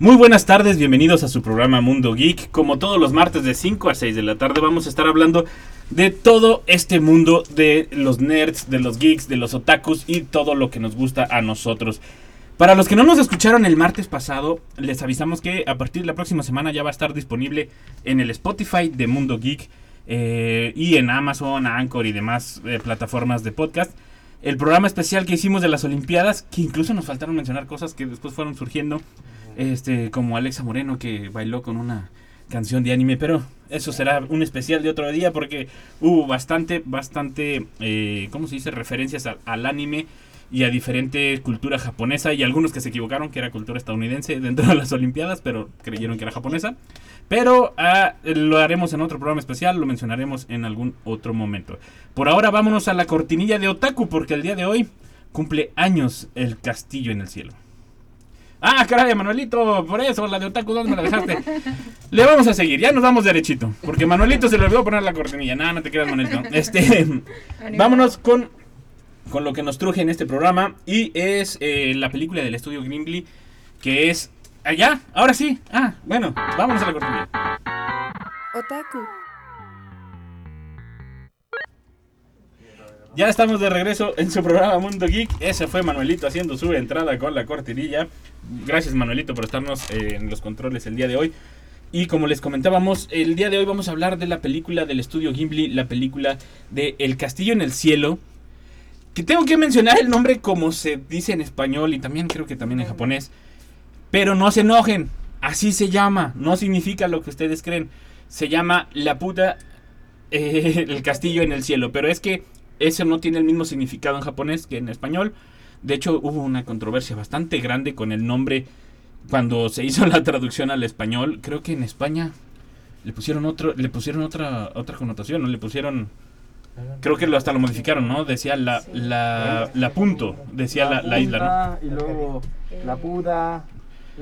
Muy buenas tardes, bienvenidos a su programa Mundo Geek. Como todos los martes de 5 a 6 de la tarde vamos a estar hablando de todo este mundo de los nerds, de los geeks, de los otakus y todo lo que nos gusta a nosotros. Para los que no nos escucharon el martes pasado, les avisamos que a partir de la próxima semana ya va a estar disponible en el Spotify de Mundo Geek eh, y en Amazon, Anchor y demás eh, plataformas de podcast. El programa especial que hicimos de las Olimpiadas, que incluso nos faltaron mencionar cosas que después fueron surgiendo, este como Alexa Moreno que bailó con una canción de anime, pero eso será un especial de otro día porque hubo bastante, bastante, eh, ¿cómo se dice? Referencias al, anime y a diferente cultura japonesa y algunos que se equivocaron que era cultura estadounidense dentro de las Olimpiadas, pero creyeron que era japonesa. Pero ah, lo haremos en otro programa especial, lo mencionaremos en algún otro momento. Por ahora vámonos a la cortinilla de Otaku porque el día de hoy cumple años el castillo en el cielo. Ah, caray, Manuelito, por eso, la de Otaku, ¿dónde me la dejaste? Le vamos a seguir, ya nos vamos derechito. Porque Manuelito se le olvidó poner la cortinilla. No, no te creas, Manuelito. Este, vámonos con, con lo que nos truje en este programa. Y es eh, la película del estudio Gimli, que es... Allá, ahora sí. Ah, bueno, vámonos a la cortinilla. Otaku. Ya estamos de regreso en su programa Mundo Geek. Ese fue Manuelito haciendo su entrada con la cortinilla. Gracias Manuelito por estarnos eh, en los controles el día de hoy. Y como les comentábamos, el día de hoy vamos a hablar de la película del estudio Ghibli, la película de El Castillo en el Cielo. Que tengo que mencionar el nombre como se dice en español y también creo que también en japonés. Pero no se enojen, así se llama, no significa lo que ustedes creen. Se llama La puta eh, El Castillo en el Cielo. Pero es que eso no tiene el mismo significado en japonés que en español. De hecho, hubo una controversia bastante grande con el nombre cuando se hizo la traducción al español. Creo que en España le pusieron otro, le pusieron otra, otra connotación, ¿no? Le pusieron. Creo que lo, hasta lo modificaron, ¿no? Decía la, la, la punto, decía la, la isla, ¿no? Y luego la puda.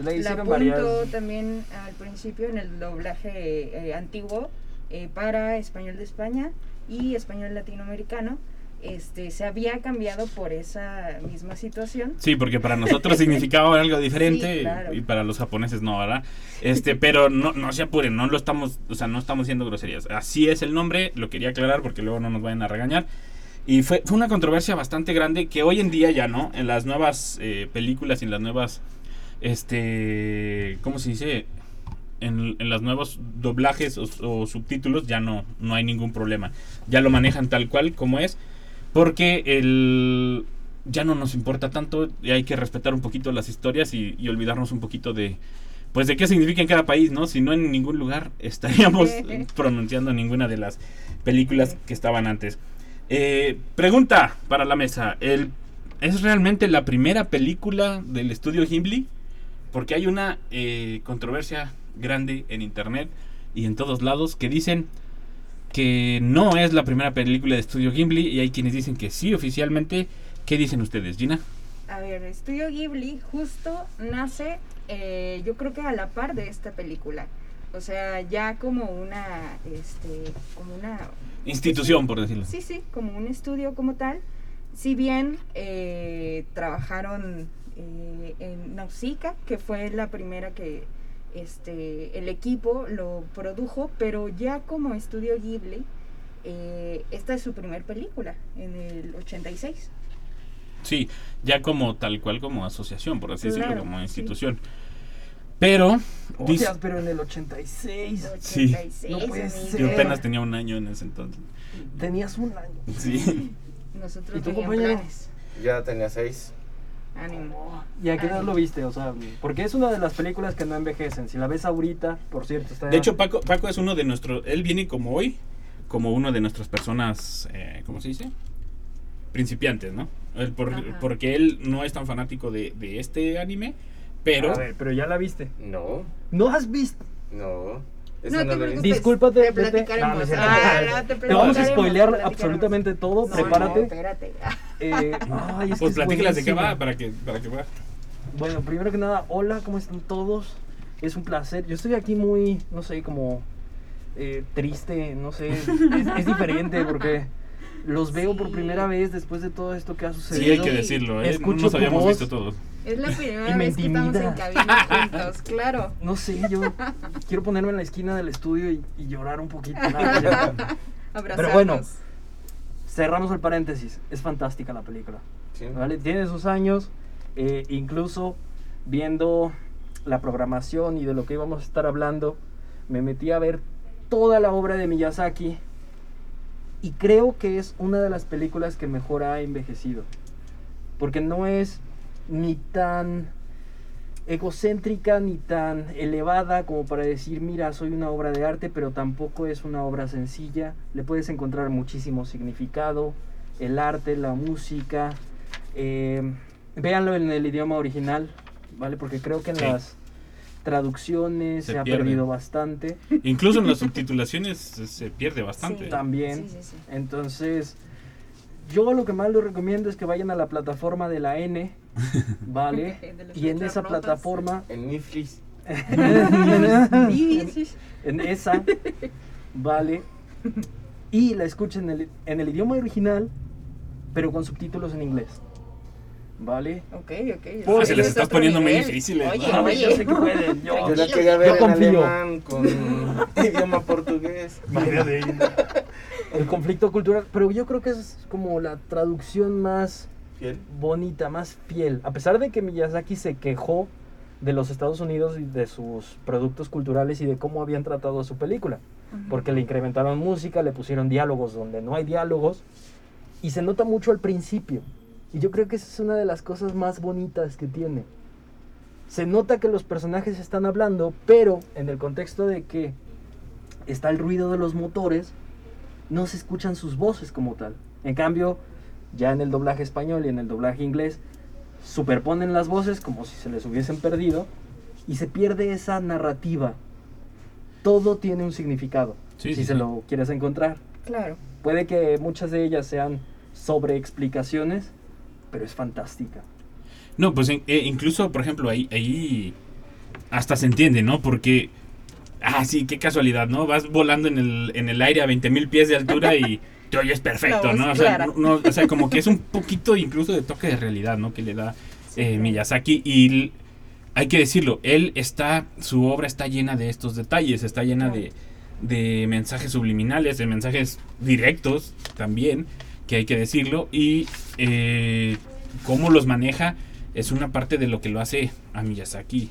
Le La punto varias. también al principio en el doblaje eh, antiguo eh, para español de España y español latinoamericano. Este, se había cambiado por esa misma situación. Sí, porque para nosotros significaba algo diferente Sí, claro. y para los japoneses no, ¿verdad? Este, pero no, no se apuren, no lo estamos, o sea, no estamos haciendo groserías. Así es el nombre, lo quería aclarar porque luego no nos vayan a regañar. Y fue, fue una controversia bastante grande que hoy en día ya no, en las nuevas eh, películas y en las nuevas, este, ¿cómo se dice? En, en los nuevos doblajes o, o subtítulos ya no, no hay ningún problema. Ya lo manejan tal cual como es. Porque el, ya no nos importa tanto y hay que respetar un poquito las historias y, y olvidarnos un poquito de pues de qué significa en cada país, ¿no? Si no en ningún lugar estaríamos pronunciando ninguna de las películas que estaban antes. Eh, pregunta para la mesa, ¿el, ¿es realmente la primera película del estudio Ghibli? Porque hay una eh, controversia grande en internet y en todos lados que dicen que no es la primera película de estudio Ghibli y hay quienes dicen que sí oficialmente. ¿Qué dicen ustedes, Gina? A ver, Estudio Ghibli justo nace, eh, yo creo que a la par de esta película. O sea, ya como una, este, como una Institución, por decirlo. Sí, sí, como un estudio como tal. Si bien eh, trabajaron eh, en Nausicaa, que fue la primera que este, el equipo lo produjo, pero ya como estudio Ghibli, eh, esta es su primer película, en el 86. Sí, ya como tal cual como asociación, por así decirlo, como sí. institución. Pero, dice- Hostias, pero en el 86. Sí. 86, No puede amigo. ser. yo apenas tenía un año en ese entonces. Tenías un año. Sí. Nosotros ¿Y tú, planes. Ya tenía seis. Ánimo. ¿Y a qué edad lo viste? O sea, porque es una de las películas que no envejecen. Si la ves ahorita, por cierto, está. De hecho, Paco, Paco es uno de nuestros. Él viene como hoy, como uno de nuestras personas. Eh, ¿Cómo se dice? Principiantes, ¿no? Él por- Ajá. porque él no es tan fanático de, de este anime, pero. A ver, pero ya la viste. No, ¿No has visto? no. No no te preocupes. Discúlpate, te platicaremos. No, no. Ah, te Te vamos a spoilear absolutamente todo. No, prepárate. no, espérate. Eh, ay, Pues es platícalas de qué va para que, para que va. Bueno, primero que nada, hola, ¿cómo están todos? Es un placer. Yo estoy aquí muy, no sé, como eh, triste, no sé. Es, es diferente porque los veo por primera vez después de todo esto que ha sucedido. Sí, hay que decirlo, ¿eh? No Escucho nos habíamos voz. visto todos. Es la primera me vez que estamos en cabina juntos, claro. No sé, yo quiero ponerme en la esquina del estudio y, y llorar un poquito. nada, ya. Abrazarnos. Pero bueno, cerramos el paréntesis. Es fantástica la película. Sí. ¿vale? Tiene sus años, eh, incluso viendo la programación y de lo que íbamos a estar hablando, me metí a ver toda la obra de Miyazaki y creo que es una de las películas que mejor ha envejecido, porque no es ni tan egocéntrica ni tan elevada como para decir, mira, soy una obra de arte, pero tampoco es una obra sencilla, le puedes encontrar muchísimo significado, el arte, la música, eh, véanlo en el idioma original, ¿vale? Porque creo que en Sí. las traducciones Se se, ha perdido bastante. Incluso en las subtitulaciones se se pierde bastante. Sí. También. Sí, sí, sí. Entonces, yo lo que más les recomiendo es que vayan a la plataforma de la N, ¿vale? De y en esa plataforma, En Netflix. Sí. en esa, ¿vale? Y la escuchen en el, en el idioma original, pero con subtítulos en inglés, ¿vale? Ok, ok. Pues, Ah, se les está poniendo muy difíciles, Oye, ¿no? oye. Yo sé que pueden, yo- Yo la Tranquilo. quería ver Yo en confío. alemán con idioma portugués. El conflicto cultural, pero yo creo que es como la traducción más Fiel. bonita, más fiel. A pesar de que Miyazaki se quejó de los Estados Unidos y de sus productos culturales y de cómo habían tratado a su película. Porque le incrementaron música, le pusieron diálogos donde no hay diálogos. Y se nota mucho al principio. Y yo creo que esa es una de las cosas más bonitas que tiene. Se nota que los personajes están hablando, pero en el contexto de que está el ruido de los motores, no se escuchan sus voces como tal. En cambio, ya en el doblaje español y en el doblaje inglés, superponen las voces como si se les hubiesen perdido y se pierde esa narrativa. Todo tiene un significado, Sí, si sí, se sí. lo quieres encontrar. Claro. Puede que muchas de ellas sean sobre explicaciones, pero es fantástica. No, pues eh, incluso, por ejemplo, ahí, ahí hasta se entiende, ¿no? Porque, ah, sí, qué casualidad, ¿no? Vas volando en el, en el aire a 20 mil pies de altura y te oyes perfecto, ¿no? O sea, no- o sea, como que es un poquito incluso de toque de realidad, ¿no? Que le da eh. Miyazaki y hay que decirlo, él está, su obra está llena de estos detalles, está llena de, de mensajes subliminales, de mensajes directos también, que hay que decirlo, y eh, cómo los maneja es una parte de lo que lo hace a Miyazaki.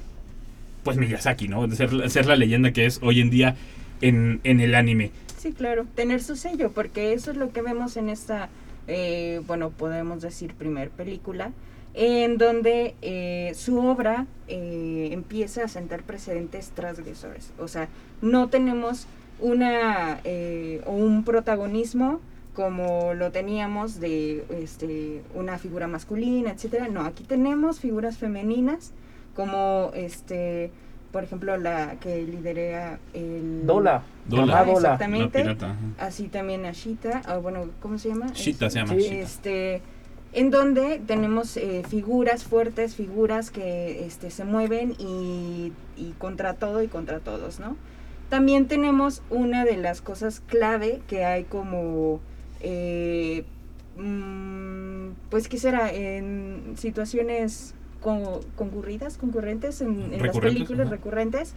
Pues Miyazaki, ¿no? Ser, ser la leyenda que es hoy en día en, en el anime. Sí, claro, tener su sello, porque eso es lo que vemos en esta, eh, bueno, podemos decir primer película, en donde eh, su obra eh, empieza a sentar precedentes transgresores. O sea, no tenemos una eh, o un protagonismo como lo teníamos de este, una figura masculina, etcétera. No, aquí tenemos figuras femeninas como este por ejemplo la que lidera el Dola, Dola. Dola. Exactamente. La pirata, ajá. Así también a Shita, ah, bueno, ¿cómo se llama? Shita se llama, Sí, Shita. Este, en donde tenemos eh, figuras fuertes, figuras que este, se mueven y, y contra todo y contra todos, ¿no? También tenemos una de las cosas clave que hay como, eh, mm, pues, ¿qué será? En situaciones con- concurridas, concurrentes en, en las películas recurrentes,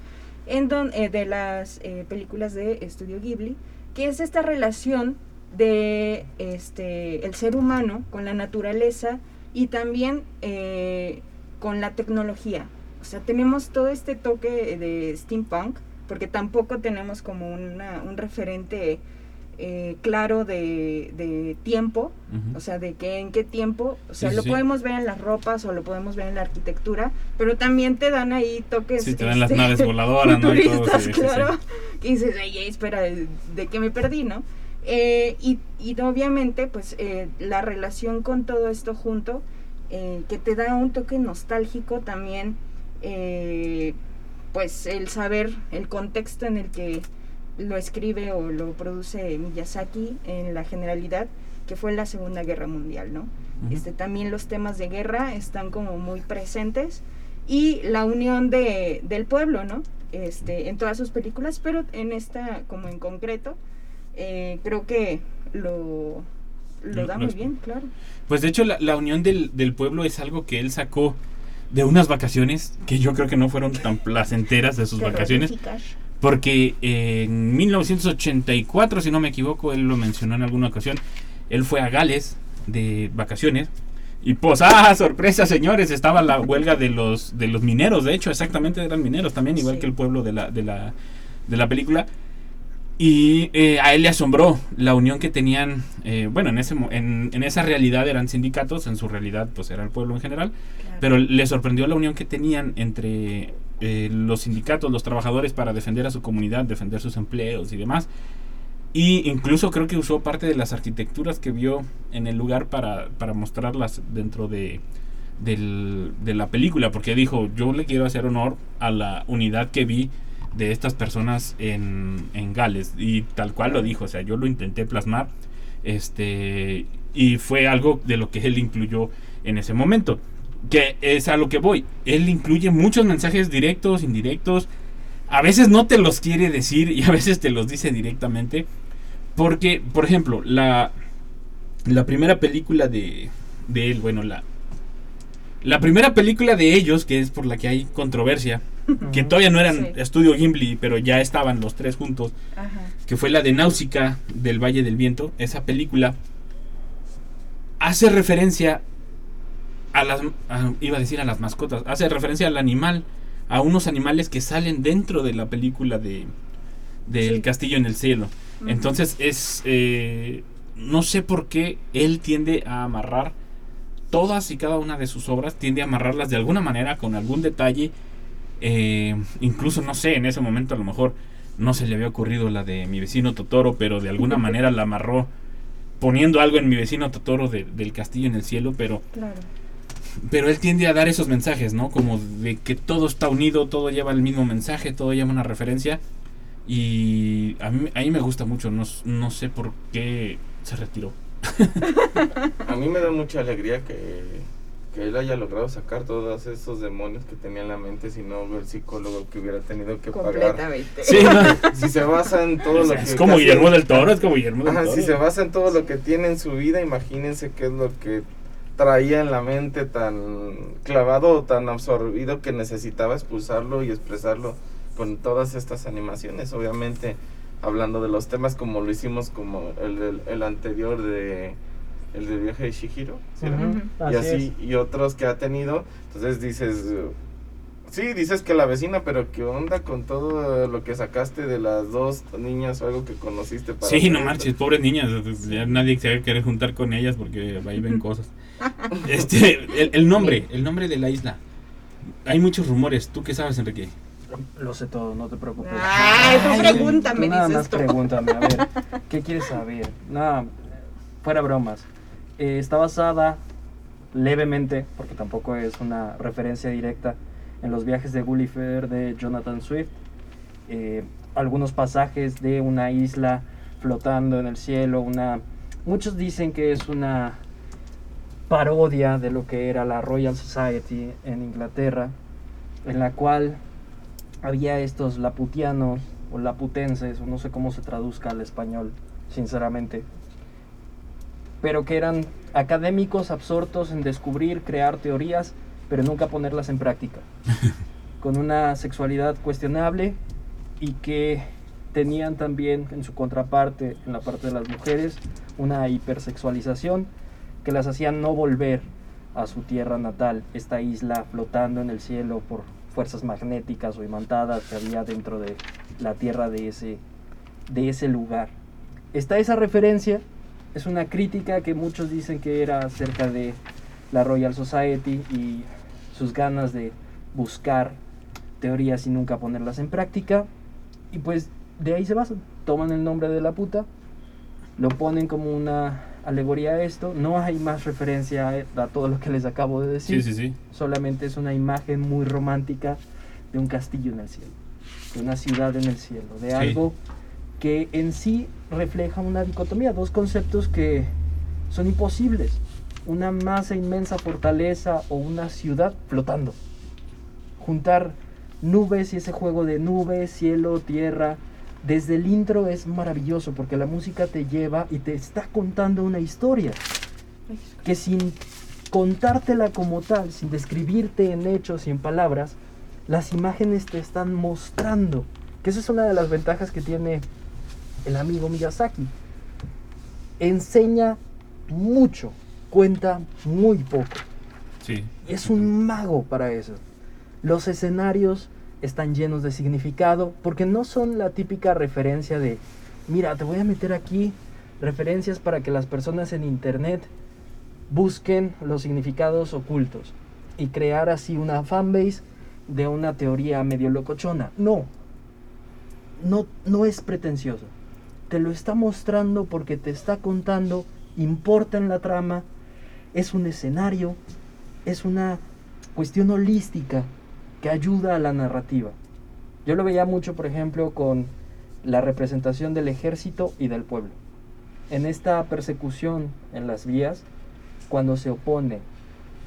en don- eh, de las eh, películas de Estudio Ghibli, que es esta relación de este el ser humano con la naturaleza y también eh, con la tecnología. O sea, tenemos todo este toque de steampunk, porque tampoco tenemos como una- un referente eh, claro de, de tiempo, o sea, de que en qué tiempo, o sea, Sí, lo sí. podemos ver en las ropas o lo podemos ver en la arquitectura, pero también te dan ahí toques. Sí, te dan las este, naves voladoras, ¿no? Y todo, sí, claro. Y dices, "Ey, espera, ¿de qué me perdí, no? Eh, y, y obviamente, pues, eh, la relación con todo esto junto, que te da un toque nostálgico también, pues el saber el contexto en el que lo escribe o lo produce Miyazaki en la generalidad, que fue la Segunda Guerra Mundial, ¿no? Este, también los temas de guerra están como muy presentes y la unión de, del pueblo, ¿no? Este, en todas sus películas, pero en esta como en concreto, eh, creo que lo, lo da muy bien, claro. Pues de hecho la, la unión del, del pueblo es algo que él sacó de unas vacaciones que yo creo que no fueron tan placenteras de sus vacaciones. Porque en 1984, si no me equivoco, él lo mencionó en alguna ocasión, él fue a Gales de vacaciones. Y pues, ¡ah, sorpresa, señores! Estaba la huelga de los, de los mineros, de hecho, exactamente eran mineros también, igual Sí. que el pueblo de la, de la, de la película. Y eh, a él le asombró la unión que tenían, eh, bueno, en, ese, en, en esa realidad eran sindicatos, en su realidad pues era el pueblo en general, Claro. pero le sorprendió la unión que tenían entre eh, los sindicatos, los trabajadores para defender a su comunidad, defender sus empleos y demás. Y incluso creo que usó parte de las arquitecturas que vio en el lugar para, para mostrarlas dentro de, del- de la película, porque dijo, yo le quiero hacer honor a la unidad que vi de estas personas en, en Gales. Y tal cual lo dijo, o sea, yo lo intenté plasmar. Este, y fue algo de lo que él incluyó en ese momento. Que es a lo que voy. Él incluye muchos mensajes directos, indirectos. A veces no te los quiere decir y a veces te los dice directamente. Porque, por ejemplo, la, la primera película de, de él, bueno, la, la primera película de ellos, que es por la que hay controversia, que todavía no eran Sí. estudio Gimli, pero ya estaban los tres juntos, Ajá. que fue la de Náusica del Valle del Viento, esa película hace referencia a las, a- iba a decir a las mascotas, hace referencia al animal, a unos animales que salen dentro de la película de del Sí. castillo en el cielo. Entonces es, eh, no sé por qué él tiende a amarrar todas y cada una de sus obras, tiende a amarrarlas de alguna manera con algún detalle, eh, incluso no sé, en ese momento a lo mejor no se le había ocurrido la de mi vecino Totoro, pero de alguna manera la amarró poniendo algo en mi vecino Totoro de- del castillo en el cielo, pero Claro. Pero él tiende a dar esos mensajes, ¿no? Como de que todo está unido, todo lleva el mismo mensaje, todo lleva una referencia. Y a mí, a mí me gusta mucho, no, sé por qué se retiró. A mí me da mucha alegría que, que él haya logrado sacar todos esos demonios que tenía en la mente, si no el psicólogo que hubiera tenido que pagar. Completamente. Sí, no, Si se basa en todo lo que... es como casi- Guillermo del Toro, es como Guillermo del Ajá, Toro. si se basa en todo lo que tiene en su vida, imagínense qué es lo que traía en la mente tan clavado o tan absorbido que necesitaba expulsarlo y expresarlo con todas estas animaciones. Obviamente, hablando de los temas como lo hicimos como el, el- el anterior de el del viaje de Shihiro, y así y otros que ha tenido. Entonces dices, sí, dices que la vecina, pero ¿qué onda con todo lo que sacaste de las dos niñas o algo que conociste? Para Sí, no marches, pobres niñas, ya nadie se va a querer juntar con ellas porque ahí ven cosas. Este, el, el nombre, el nombre de la isla. Hay muchos rumores, ¿tú qué sabes, Enrique? Lo sé todo, no te preocupes. Ay, tú pregúntame, Tú nada dices más tú. pregúntame, a ver, ¿qué quieres saber? Nada, fuera bromas. Eh, está basada levemente, porque tampoco es una referencia directa, en los viajes de Gulliver de Jonathan Swift. Eh, algunos pasajes de una isla flotando en el cielo, una... Muchos dicen que es una parodia de lo que era la Royal Society en Inglaterra, en la cual había estos laputianos o laputenses, o no sé cómo se traduzca al español, sinceramente, pero que eran académicos absortos en descubrir, crear teorías, pero nunca ponerlas en práctica, con una sexualidad cuestionable y que tenían también en su contraparte, en la parte de las mujeres, una hipersexualización que las hacían no volver a su tierra natal, esta isla flotando en el cielo por fuerzas magnéticas o imantadas que había dentro de la tierra de ese, de ese lugar. Está esa referencia, es una crítica que muchos dicen que era acerca de la Royal Society y sus ganas de buscar teorías y nunca ponerlas en práctica. Y pues de ahí se basan. Toman el nombre de la puta, lo ponen como una alegoría a esto. No hay más referencia a, a todo lo que les acabo de decir. Sí, sí, sí. Solamente es una imagen muy romántica de un castillo en el cielo, de una ciudad en el cielo, de algo que en sí refleja una dicotomía, dos conceptos que son imposibles, una masa inmensa fortaleza o una ciudad flotando. Juntar nubes y ese juego de nubes, cielo, tierra, desde el intro es maravilloso porque la música te lleva y te está contando una historia que sin contártela como tal, sin describirte en hechos y en palabras, las imágenes te están mostrando. Que esa es una de las ventajas que tiene el amigo Miyazaki. Enseña mucho, cuenta muy poco. Sí. Es un mago para eso. Los escenarios están llenos de significado porque no son la típica referencia de, mira, te voy a meter aquí referencias para que las personas en internet busquen los significados ocultos y crear así una fanbase de una teoría medio locochona. No, no, no es pretencioso. Te lo está mostrando porque te está contando, importa en la trama, es un escenario, es una cuestión holística que ayuda a la narrativa. Yo lo veía mucho, por ejemplo, con la representación del ejército y del pueblo. En esta persecución en las vías, cuando se opone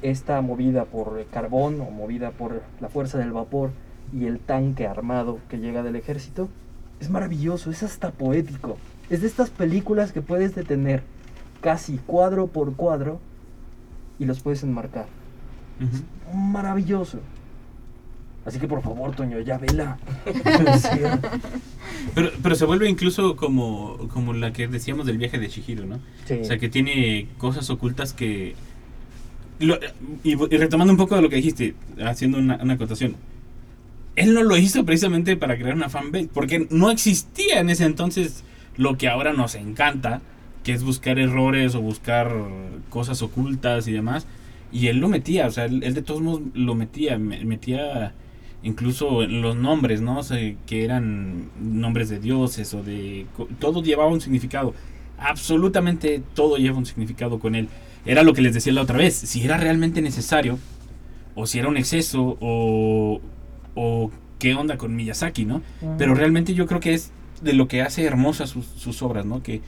esta movida por el carbón o movida por la fuerza del vapor y el tanque armado que llega del ejército, es maravilloso, es hasta poético. Es de estas películas que puedes detener casi cuadro por cuadro y los puedes enmarcar. Ujú. Maravilloso. Así que por favor, Toño, ya vela. Pero, pero se vuelve incluso como, como la que decíamos del viaje de Chihiro, ¿no? Sí. O sea, que tiene cosas ocultas que... lo- y, y retomando un poco de lo que dijiste, haciendo una, una acotación. Él no lo hizo precisamente para crear una fanbase, porque no existía en ese entonces lo que ahora nos encanta, que es buscar errores o buscar cosas ocultas y demás. Y él lo metía, o sea, él, él de todos modos lo metía, me- metía incluso en los nombres, ¿no? O sea, que eran nombres de dioses o de... Todo llevaba un significado. Absolutamente todo lleva un significado con él. Era lo que les decía la otra vez. Si era realmente necesario, o si era un exceso, o, o qué onda con Miyazaki, ¿no? Pero realmente yo creo que es de lo que hace hermosas sus, sus obras, ¿no? Que,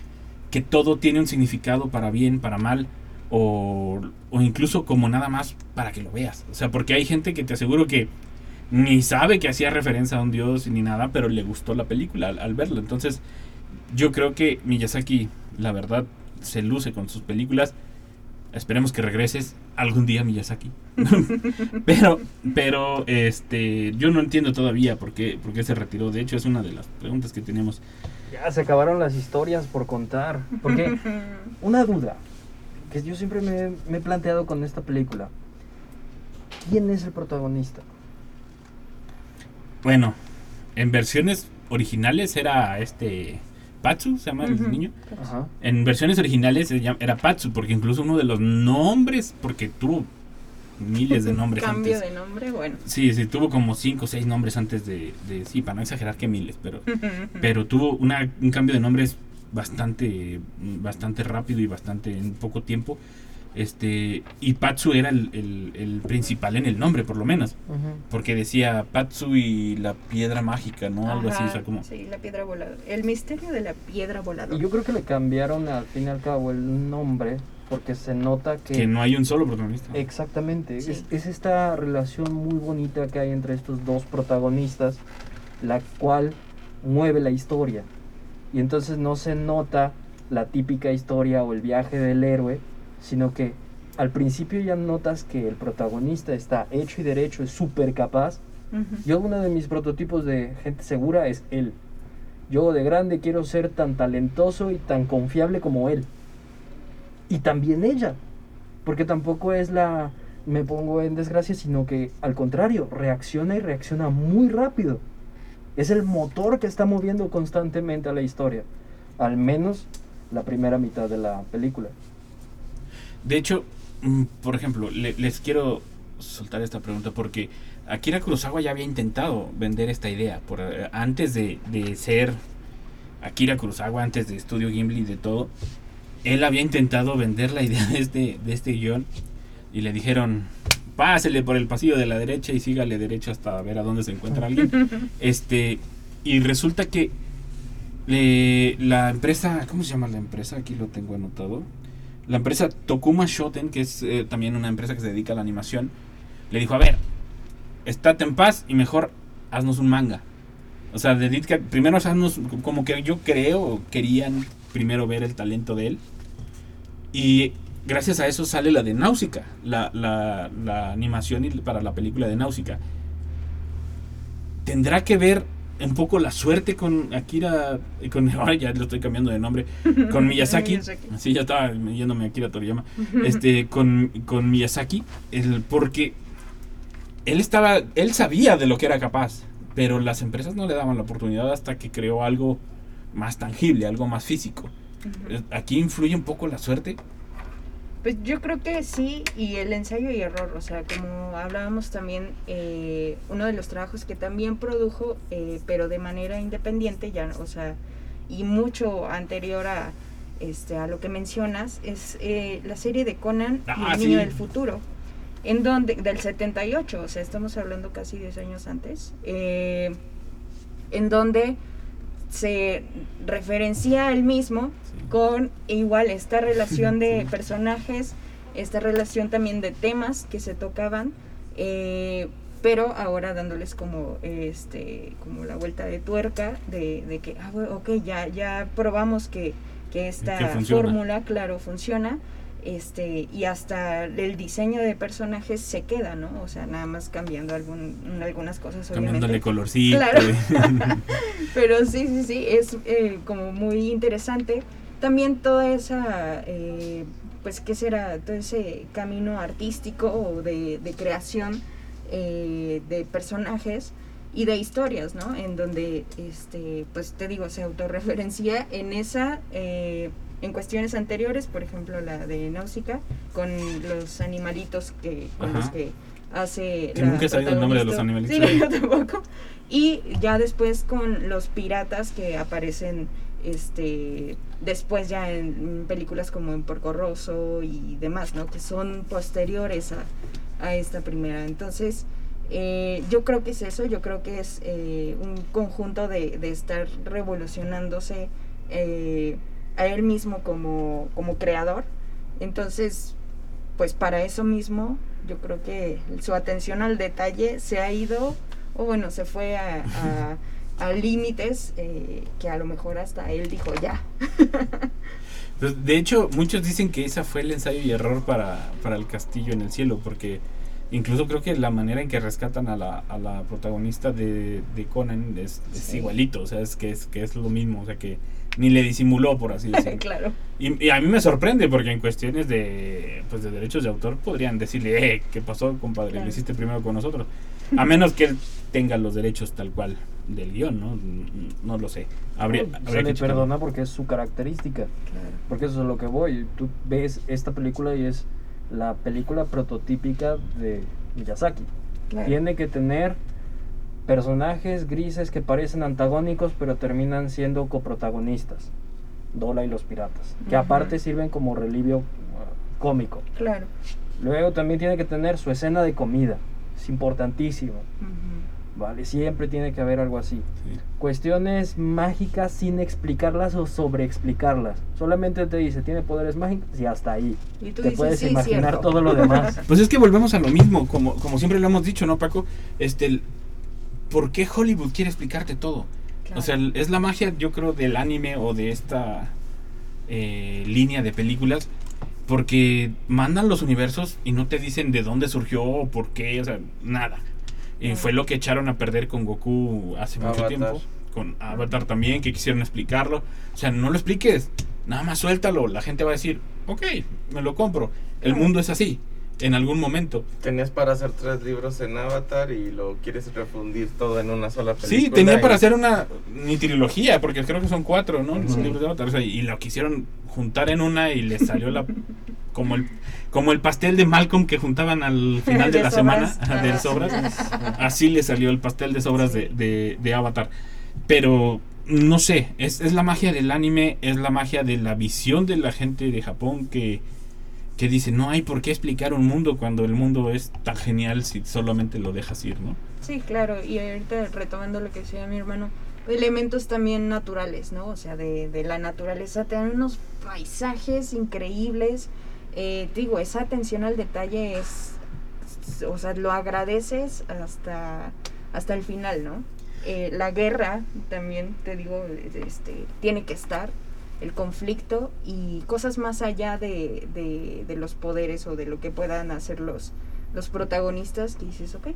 que todo tiene un significado para bien, para mal, o, o incluso como nada más para que lo veas. O sea, porque hay gente que te aseguro que ni sabe que hacía referencia a un dios ni nada, pero le gustó la película al, al verlo. Entonces, yo creo que Miyazaki, la verdad, se luce con sus películas. Esperemos que regreses algún día, Miyazaki. pero, pero, este, yo no entiendo todavía por qué, por qué se retiró. De hecho, es una de las preguntas que tenemos. Ya se acabaron las historias por contar. Porque una duda que yo siempre me, me he planteado con esta película. ¿Quién es el protagonista? Bueno, en versiones originales era este Patsu, se llama el niño. Ajá. En versiones originales era Patsu, porque incluso uno de los nombres, porque tuvo miles de nombres Cambio antes. de nombre, bueno. Sí, sí, tuvo como cinco o seis nombres antes de, de- sí, para no exagerar que miles, pero, pero tuvo una, un cambio de nombres bastante, bastante rápido y bastante en poco tiempo. Este, y Patsu era el, el- el principal en el nombre, por lo menos, porque decía Patsu y la piedra mágica, ¿no? Algo así, o sea, como... Sí, la piedra voladora. El misterio de la piedra voladora. Y yo creo que le cambiaron al fin y al cabo el nombre porque se nota que... Que no hay un solo protagonista. Exactamente, Sí. es, es esta relación muy bonita que hay entre estos dos protagonistas, la cual mueve la historia. Y entonces no se nota la típica historia o el viaje del héroe, sino que al principio ya notas que el protagonista está hecho y derecho, es súper capaz. Yo uno de mis prototipos de gente segura es él. Yo de grande quiero ser tan talentoso y tan confiable como él. Y también ella. Porque tampoco es la me pongo en desgracia, sino que al contrario, reacciona y reacciona muy rápido. Es el motor que está moviendo constantemente a la historia. Al menos la primera mitad de la película. De hecho, mm, por ejemplo, le- les quiero soltar esta pregunta porque Akira Kurosawa ya había intentado vender esta idea. Por, eh, antes de, de ser Akira Kurosawa, antes de Studio Ghibli y de todo, él había intentado vender la idea de este, de este guion y le dijeron, pásele por el pasillo de la derecha y sígale derecho hasta ver a dónde se encuentra alguien. Este, y resulta que eh, la empresa, ¿cómo se llama la empresa? Aquí lo tengo anotado. La empresa Tokuma Shoten, que es eh, también una empresa que se dedica a la animación, le dijo, a ver, estate en paz y mejor haznos un manga. O sea, primero haznos, como que yo creo, querían primero ver el talento de él. Y gracias a eso sale la de Náusica, la, la, animación para la película de Náusica. Tendrá que ver un poco la suerte con Akira, con, ahora ya lo estoy cambiando de nombre, con Miyazaki. Sí, ya estaba yéndome a Akira Toriyama. Este, con, con Miyazaki, el, porque él estaba, él sabía de lo que era capaz, pero las empresas no le daban la oportunidad hasta que creó algo más tangible, algo más físico. Eh, Aquí influye un poco la suerte. Pues yo creo que sí, y el ensayo y error, o sea, como hablábamos también, eh, uno de los trabajos que también produjo, eh, pero de manera independiente, ya, o sea, y mucho anterior a, este, a lo que mencionas, es eh, la serie de Conan Ah, el Niño sí. del Futuro, en donde, del 78, o sea, estamos hablando casi 10 años antes, eh, en donde se referencia a él mismo. Con igual esta relación de personajes, esta relación también de temas que se tocaban, eh, pero ahora dándoles como este como la vuelta de tuerca de, de que, ah, bueno, ok, ya, ya probamos que, que esta Que fórmula, claro, funciona. Este, y hasta el diseño de personajes se queda, ¿no? O sea, nada más cambiando algún, algunas cosas, Cambiándole colorcito. Claro. Pero sí, sí, sí, es eh, como muy interesante. También toda esa, eh, pues, ¿qué será? Todo ese camino artístico o de, de creación eh, de personajes y de historias, ¿no? En donde, este, pues, te digo, se autorreferencia en esa, eh, en cuestiones anteriores, por ejemplo, la de Náusica, con los animalitos que, con los que hace Que la nunca he sabido el nombre de los animalitos. Sí, yo tampoco. Y ya después con los piratas que aparecen este después ya en películas como en Porco Rosso y demás, ¿no? Que son posteriores a, a esta primera. Entonces, eh, yo creo que es eso, yo creo que es eh, un conjunto de, de estar revolucionándose eh, a él mismo como, como creador. Entonces, pues para eso mismo, yo creo que su atención al detalle se ha ido, o bueno, se fue a, a- a límites eh, que a lo mejor hasta él dijo ya. Pues, de hecho, muchos dicen que esa fue el ensayo y error para, para el castillo en el cielo, porque incluso creo que la manera en que rescatan a la, a la protagonista de, de Conan es, es Sí. igualito, o sea, es que, es que es lo mismo, o sea, que ni le disimuló, por así decirlo. claro. Y, y a mí me sorprende, porque en cuestiones de, pues, de derechos de autor podrían decirle, eh, ¿qué pasó, compadre? Claro. Lo hiciste primero con nosotros. A menos que él tenga los derechos tal cual del guion, ¿no? No lo sé. Habría, No, habría se que le perdona porque es su característica. Porque eso es a lo que voy. Tú ves esta película y es la película prototípica de Miyazaki. claro. Tiene que tener personajes grises que parecen antagónicos pero terminan siendo coprotagonistas. Dola y los piratas. Que aparte sirven como relivio uh, cómico. Claro. Luego también tiene que tener su escena de comida. Es importantísimo. Ujú. Vale, siempre tiene que haber algo así. Sí. Cuestiones mágicas sin explicarlas o sobreexplicarlas. Solamente te dice, tiene poderes mágicos y hasta ahí. Y tú Te dices, puedes sí, imaginar cierto. todo lo demás. Pues es que volvemos a lo mismo, como, como siempre lo hemos dicho, ¿no, Paco? Este, ¿Por qué Hollywood quiere explicarte todo? Claro. O sea, es la magia, yo creo, del anime o de esta eh, línea de películas, porque mandan los universos y no te dicen de dónde surgió o por qué, o sea, nada. Y Claro. fue lo que echaron a perder con Goku hace mucho Avatar. tiempo, con Avatar también, que quisieron explicarlo. O sea, no lo expliques, nada más suéltalo. La gente va a decir, ok, me lo compro. El mundo es así, en algún momento. Tenías para hacer tres libros en Avatar y lo quieres refundir todo en una sola película. Sí, tenía y- para hacer una ni trilogía, porque creo que son cuatro, ¿no? Los libros de Avatar. o sea, y lo quisieron juntar en una y les salió la como el como el pastel de Malcolm que juntaban al final de, De la sobras. semana de sobras. Así le salió el pastel de sobras de, de, de Avatar. Pero no sé, es, es la magia del anime, es la magia de la visión de la gente de Japón que que dice, no hay por qué explicar un mundo cuando el mundo es tan genial si solamente lo dejas ir, ¿no? Sí, claro, y ahorita retomando lo que decía mi hermano, elementos también naturales, ¿no? O sea, de, de la naturaleza, te dan unos paisajes increíbles. Eh, digo, esa atención al detalle es, o sea, lo agradeces hasta, hasta el final, ¿no? Eh, la guerra también, te digo, este, tiene que estar, el conflicto y cosas más allá de, de, de los poderes o de lo que puedan hacer los, los protagonistas, que dices, ok,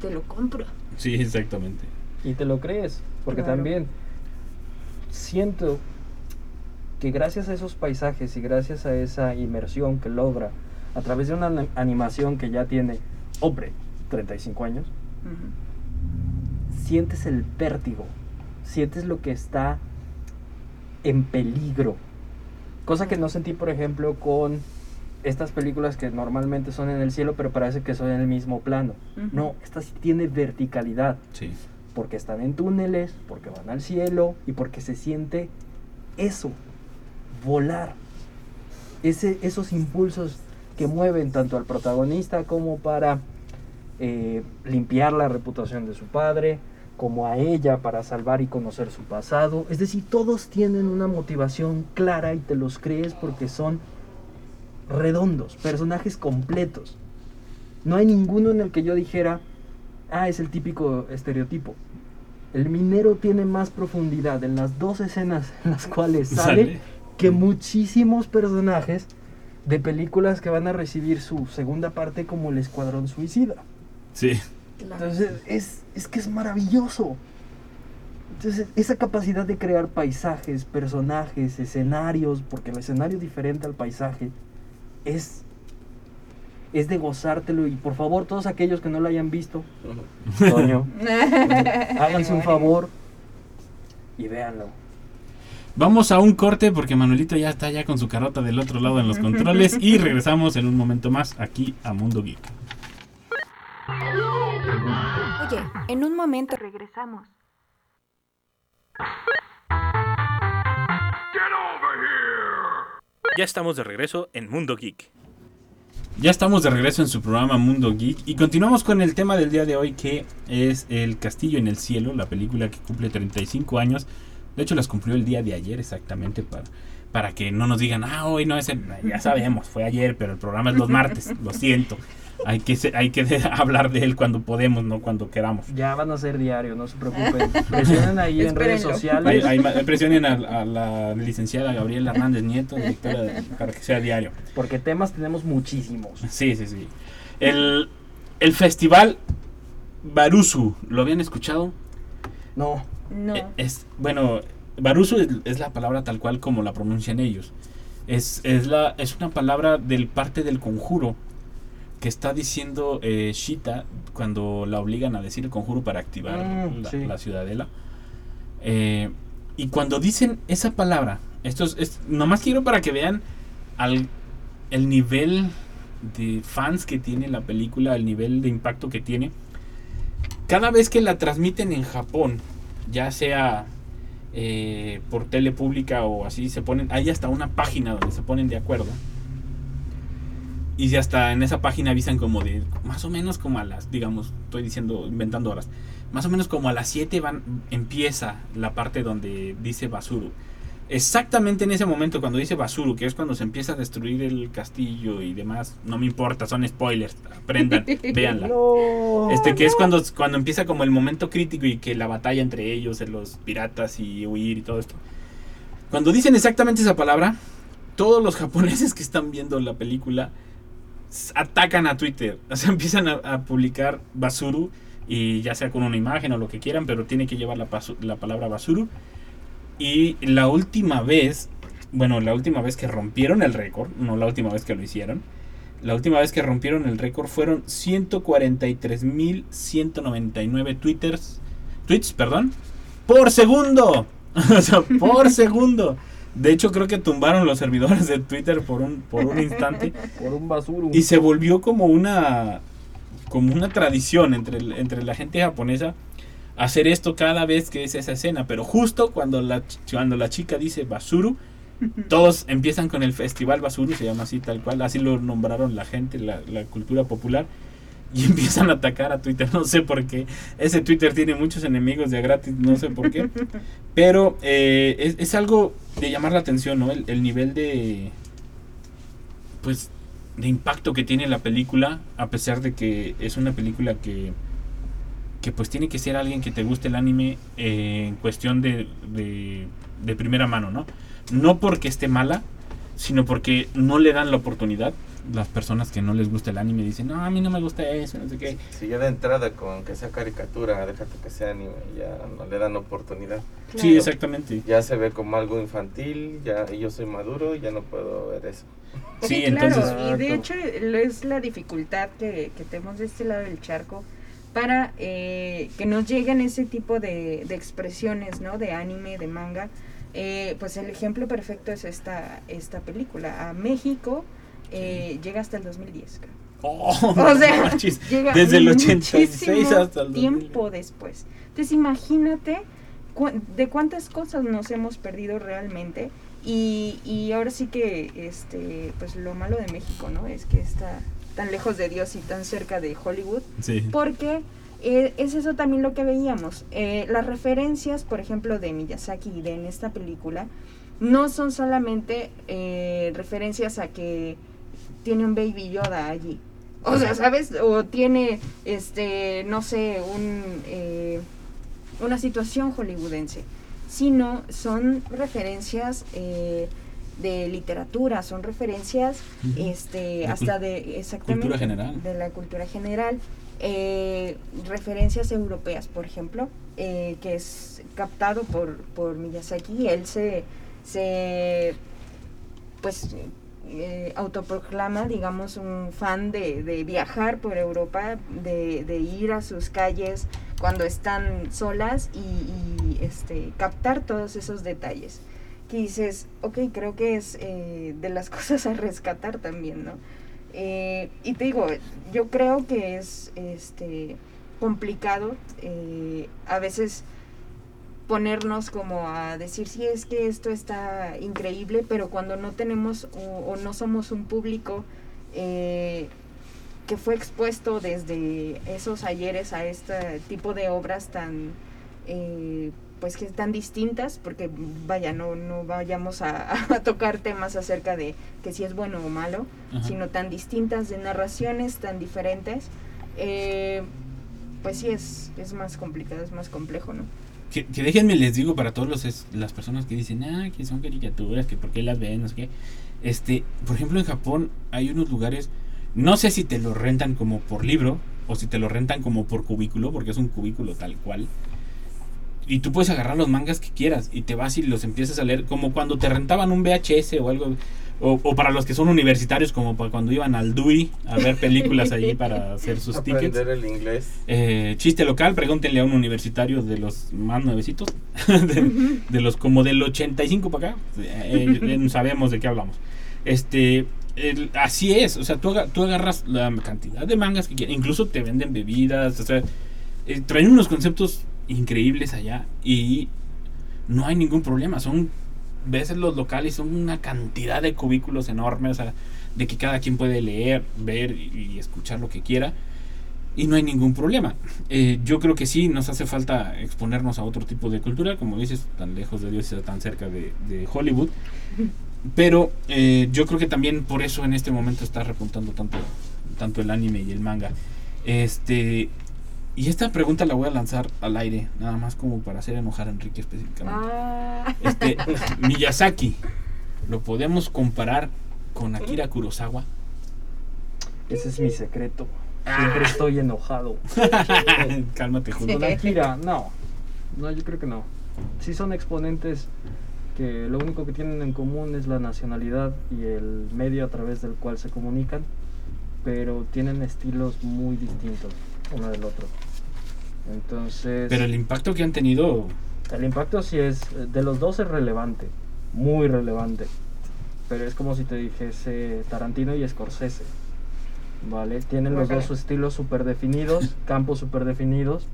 te lo compro. Sí, exactamente. Y te lo crees, porque Claro. también siento que gracias a esos paisajes y gracias a esa inmersión que logra a través de una animación que ya tiene, hombre, 35 años, sientes el vértigo, sientes lo que está en peligro. Cosa que no sentí, por ejemplo, con estas películas que normalmente son en el cielo, pero parece que son en el mismo plano. No, esta sí tiene verticalidad Sí. porque están en túneles, porque van al cielo y porque se siente eso, volar. Ese, esos impulsos que mueven tanto al protagonista como para eh, limpiar la reputación de su padre, como a ella para salvar y conocer su pasado. Es decir, todos tienen una motivación clara y te los crees porque son redondos, personajes completos. No hay ninguno en el que yo dijera, ah, es el típico estereotipo. El minero tiene más profundidad en las dos escenas en las cuales sale, Sale. que muchísimos personajes de películas que van a recibir su segunda parte como el Escuadrón Suicida. Sí. Claro. Entonces, es, es que es maravilloso. Entonces, esa capacidad de crear paisajes, personajes, escenarios, porque el escenario es diferente al paisaje, es, es de gozártelo. Y por favor, todos aquellos que no lo hayan visto, Toño, háganse un favor y véanlo. Vamos a un corte porque Manuelito ya está ya con su carota del otro lado en los controles y regresamos en un momento más aquí a Mundo Geek. Oye, en un momento Regresamos. Ya estamos de regreso en Mundo Geek. Ya estamos de regreso en su programa Mundo Geek y continuamos con el tema del día de hoy que es El Castillo en el Cielo, la película que cumple 35 años. De hecho las cumplió el día de ayer exactamente para, para que no nos digan, ah, hoy no es el... Ya sabemos, fue ayer, pero el programa es los martes, lo siento. Hay que, hay que hablar de él cuando podemos, no cuando queramos. Ya van a ser diario, no se preocupen. Presionen ahí en redes sociales. Presionen a, a la licenciada Gabriela Hernández Nieto, directora de- para que sea diario. Porque temas tenemos muchísimos. Sí, sí, sí. El, el festival Barusu, ¿lo habían escuchado? No, No. Eh, Es, bueno, Barusu es, es la palabra tal cual como la pronuncian ellos. Es, es, la, es una palabra del parte del conjuro que está diciendo eh, Shita cuando la obligan a decir el conjuro para activar Mm, la, sí. la ciudadela. Eh, y cuando dicen esa palabra, esto es, es- nomás quiero para que vean al, el nivel de fans que tiene la película, el nivel de impacto que tiene. Cada vez que la transmiten en Japón, ya sea eh, por tele pública o así, se ponen, hay hasta una página donde se ponen de acuerdo. Y ya hasta en esa página avisan como de, más o menos como a las, digamos, estoy diciendo, inventando horas, más o menos como a las 7 van, empieza la parte donde dice Basuru. Exactamente en ese momento cuando dice Basuru, que es cuando se empieza a destruir el castillo y demás, no me importa, son spoilers, aprendan, véanla. no. Este que es cuando, cuando empieza como el momento crítico y que la batalla entre ellos, los piratas y huir y todo esto. Cuando dicen exactamente esa palabra, todos los japoneses que están viendo la película atacan a Twitter. O sea, empiezan a, publicar basuru y ya sea con una imagen o lo que quieran, pero tiene que llevar la palabra basuru. Y la última vez, bueno, la última vez que rompieron el récord, no la última vez que lo hicieron, la última vez que rompieron el récord fueron 143.199 twitters, tweets, perdón, por segundo. o sea, por segundo. De hecho, creo que tumbaron los servidores de Twitter por un, por un instante. Por un basuro. Y se volvió como una como una tradición entre, entre la gente japonesa hacer esto cada vez que es esa escena. Pero justo cuando la, cuando la chica dice basuru, todos empiezan con el Festival Basuru, se llama así tal cual, así lo nombraron la gente, la, la cultura popular, y empiezan a atacar a Twitter, no sé por qué. Ese Twitter tiene muchos enemigos de gratis, no sé por qué. Pero eh, es, es algo de llamar la atención, ¿no? El, el nivel de. Pues. de impacto que tiene la película. A pesar de que es una película que. que pues tiene que ser alguien que te guste el anime. eh, en cuestión de, de. de primera mano, ¿no? No porque esté mala. Sino porque no le dan la oportunidad. Las personas que no les gusta el anime dicen, no, a mí no me gusta eso, no sé qué. Si ya de entrada con que sea caricatura, déjate que sea anime, ya no le dan oportunidad. Sí, exactamente. Ya se ve como algo infantil, ya yo soy maduro, ya no puedo ver eso. Sí, claro, entonces. y de hecho es la dificultad que, que tenemos de este lado del charco para eh, que nos lleguen ese tipo de, de expresiones, ¿no? De anime, de manga. Eh, pues el ejemplo perfecto es esta, esta película. A México eh, llega hasta el 2010, creo. Oh, O sea, manches, llega desde el 86 muchísimo hasta el 2000. tiempo después. Entonces imagínate cu- de cuántas cosas nos hemos perdido realmente y, y ahora sí que este pues lo malo de México, ¿no? Es que está tan lejos de Dios y tan cerca de Hollywood Sí. porque eh, es eso también lo que veíamos. Eh, las referencias, por ejemplo, de Miyazaki y de en esta película, no son solamente eh, referencias a que tiene un Baby Yoda allí. O sea, ¿sabes? O tiene, este, no sé, un, eh, una situación hollywoodense. Sino son referencias eh, de literatura, son referencias este, De hasta de exactamente cultura general. de la cultura general eh, referencias europeas por ejemplo eh, que es captado por, por Miyazaki él se se pues eh, autoproclama digamos un fan de, de viajar por Europa de, de ir a sus calles cuando están solas y, este captar todos esos detalles que dices, ok, creo que es eh, de las cosas a rescatar también, ¿no? Eh, y te digo, yo creo que es este complicado eh, a veces ponernos como a decir, sí, es que esto está increíble, pero cuando no tenemos o, no somos un público eh, que fue expuesto desde esos ayeres a este tipo de obras tan... pues que tan distintas, porque vaya, no, no vayamos a, a tocar temas acerca de que si es bueno o malo, Ajá. sino tan distintas, de narraciones tan diferentes, eh, pues sí es, es más complicado, es más complejo, ¿no? Que, que déjenme les digo para todos los es- las personas que dicen, ah, que son caricaturas, que por qué las ven, no sé qué. Este, por ejemplo, en Japón hay unos lugares, no sé si te lo rentan como por libro o si te lo rentan como por cubículo, porque es un cubículo tal cual. Y tú puedes agarrar los mangas que quieras y te vas y los empiezas a leer, como cuando te rentaban un VHS o algo. O, o para los que son universitarios, como para cuando iban al DUI a ver películas allí para hacer sus tickets. Aprender el inglés. Eh, chiste local, pregúntenle a un universitario de los más nuevecitos, de, de los como del 85 para acá, eh, eh, sabemos de qué hablamos. Este, el- así es, o sea, tú, tú agarras la cantidad de mangas que quieras, incluso te venden bebidas, o sea, eh, traen unos conceptos increíbles allá y no hay ningún problema, son, ves en los locales, son una cantidad de cubículos enormes, o sea, de que cada quien puede leer, ver y- y escuchar lo que quiera y no hay ningún problema. Eh, yo creo que sí nos hace falta exponernos a otro tipo de cultura, como dices, tan lejos de Dios y tan cerca de, de Hollywood. Pero eh, yo creo que también por eso en este momento está repuntando tanto, tanto el anime y el manga. Este y esta pregunta la voy a lanzar al aire, nada más como para hacer enojar a Enrique específicamente. Ah, Este Miyazaki, ¿lo podemos comparar con Akira Kurosawa? Ese es mi secreto. Siempre estoy enojado. Cálmate, Julio. Sí. Akira, no. No, yo creo que no. Sí son exponentes que lo único que tienen en común es la nacionalidad y el medio a través del cual se comunican, pero tienen estilos muy distintos uno del otro. Entonces, Pero el impacto que han tenido el impacto sí es, de los dos es relevante, muy relevante. Pero es como si te dijese Tarantino y Scorsese. ¿Vale? Tienen los dos estilos súper definidos, campos súper definidos.